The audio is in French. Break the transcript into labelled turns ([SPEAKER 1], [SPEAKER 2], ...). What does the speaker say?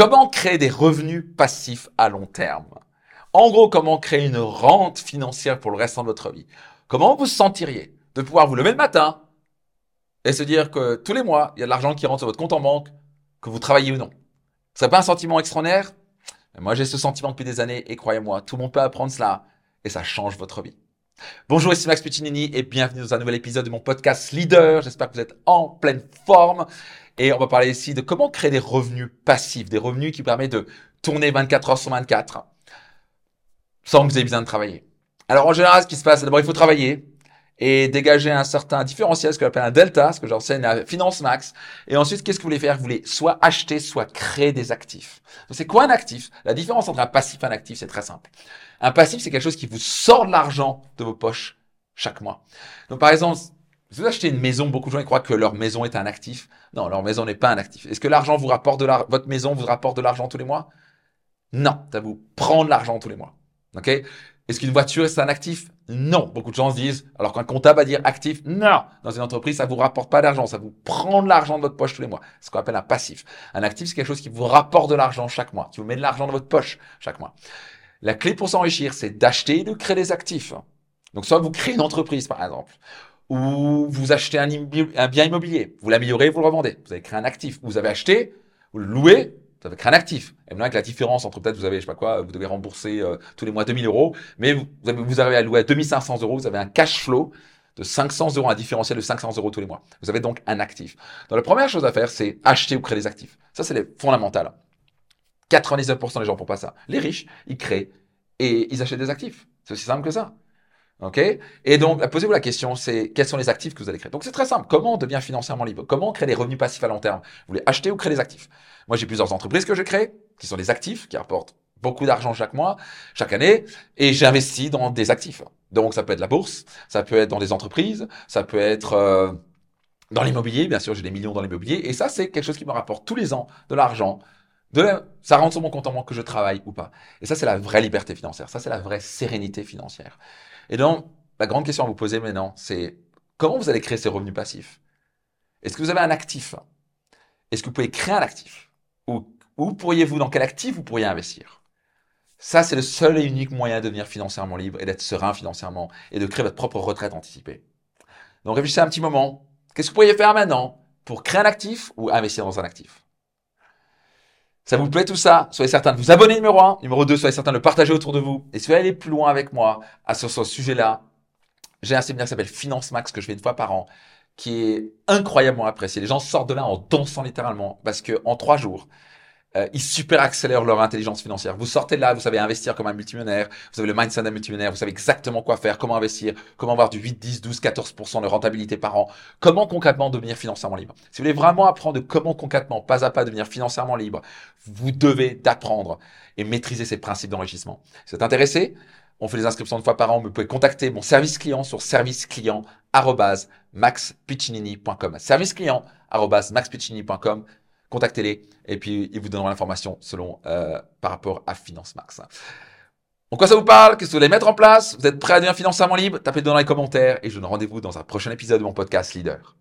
[SPEAKER 1] Comment créer des revenus passifs à long terme? En gros, comment créer une rente financière pour le restant de votre vie? Comment vous sentiriez de pouvoir vous lever le matin et se dire que tous les mois, il y a de l'argent qui rentre sur votre compte en banque, que vous travaillez ou non? Ce n'est pas un sentiment extraordinaire? Moi, j'ai ce sentiment depuis des années et croyez-moi, tout le monde peut apprendre cela et ça change votre vie. Bonjour, ici Max Puccinini et bienvenue dans un nouvel épisode de mon podcast Leader. J'espère que vous êtes en pleine forme. Et on va parler ici de comment créer des revenus passifs, des revenus qui permettent de tourner 24 heures sur 24 sans que vous ayez besoin de travailler. Alors en général, ce qui se passe, d'abord il faut travailler et dégager un certain différentiel, ce qu'on appelle un delta, ce que j'enseigne à Finance Max. Et ensuite, qu'est-ce que vous voulez faire? Vous voulez soit acheter, soit créer des actifs. C'est quoi un actif? La différence entre un passif et un actif, c'est très simple. Un passif, c'est quelque chose qui vous sort de l'argent de vos poches chaque mois. Donc par exemple, si vous achetez une maison, beaucoup de gens croient que leur maison est un actif. Non, leur maison n'est pas un actif. Est-ce que l'argent vous rapporte de votre maison vous rapporte de l'argent tous les mois? Non, ça vous prend de l'argent tous les mois. Ok? Est-ce qu'une voiture est un actif? Non. Beaucoup de gens se disent, alors qu'un comptable va dire actif, non. Dans une entreprise, ça vous rapporte pas d'argent, ça vous prend de l'argent de votre poche tous les mois. C'est ce qu'on appelle un passif. Un actif, c'est quelque chose qui vous rapporte de l'argent chaque mois, qui vous met de l'argent dans votre poche chaque mois. La clé pour s'enrichir, c'est d'acheter et de créer des actifs. Donc, soit vous créez une entreprise, par exemple, ou vous achetez un, bien immobilier, vous l'améliorez, vous le revendez. Vous avez créé un actif. Vous avez acheté, vous le louez, vous avez créé un actif. Et maintenant, avec la différence entre peut-être vous avez, je sais pas quoi, vous devez rembourser euh, tous les mois 2000 euros, mais vous, arrivez à louer à 2500 euros, vous avez un cash flow de 500 euros, un différentiel de 500 euros tous les mois. Vous avez donc un actif. Donc la première chose à faire, c'est acheter ou créer des actifs. Ça, c'est les fondamental. 99% des gens font pas ça. Les riches, ils créent et ils achètent des actifs. C'est aussi simple que ça. OK? Et donc, posez-vous la question, c'est quels sont les actifs que vous allez créer? Donc, c'est très simple. Comment on financièrement libre? Comment créer des revenus passifs à long terme? Vous voulez acheter ou créer des actifs? Moi, j'ai plusieurs entreprises que je crée, qui sont des actifs, qui rapportent beaucoup d'argent chaque mois, chaque année, et j'investis dans des actifs. Donc, ça peut être la bourse, ça peut être dans des entreprises, ça peut être euh, dans l'immobilier. Bien sûr, j'ai des millions dans l'immobilier, et ça, c'est quelque chose qui me rapporte tous les ans de l'argent. De ça rentre sur mon compte en banque que je travaille ou pas. Et ça, c'est la vraie liberté financière. Ça, c'est la vraie sérénité financière. Et donc, la grande question à vous poser maintenant, c'est comment vous allez créer ces revenus passifs? Est-ce que vous avez un actif? Est-ce que vous pouvez créer un actif? Ou où pourriez-vous, dans quel actif vous pourriez investir? Ça, c'est le seul et unique moyen de devenir financièrement libre et d'être serein financièrement et de créer votre propre retraite anticipée. Donc réfléchissez un petit moment. Qu'est-ce que vous pourriez faire maintenant pour créer un actif ou investir dans un actif? Ça vous plaît tout ça? Soyez certain de vous abonner numéro 1. Numéro 2, soyez certain de le partager autour de vous. Et si vous voulez aller plus loin avec moi à sur ce sujet-là, j'ai un séminaire qui s'appelle Finance Max que je fais une fois par an, qui est incroyablement apprécié. Les gens sortent de là en dansant littéralement parce que en trois jours, euh, ils super accélèrent leur intelligence financière. Vous sortez de là, vous savez investir comme un multimillionnaire, vous avez le mindset d'un multimillionnaire, vous savez exactement quoi faire, comment investir, comment avoir du 8, 10, 12, 14% de rentabilité par an, comment concrètement devenir financièrement libre? Si vous voulez vraiment apprendre comment concrètement, pas à pas, devenir financièrement libre, vous devez d'apprendre et maîtriser ces principes d'enrichissement. Si vous êtes intéressé, on fait les inscriptions une fois par an. Vous pouvez contacter mon service client sur serviceclient.maxpiccinini.com. Service client.maxpiccinini.com contactez-les et puis ils vous donneront l'information selon euh, par rapport à Finance Max. En quoi ça vous parle? Qu'est-ce que vous voulez mettre en place? Vous êtes prêt à devenir financièrement libre? Tapez dans les commentaires et je vous donne rendez-vous dans un prochain épisode de mon podcast Leader.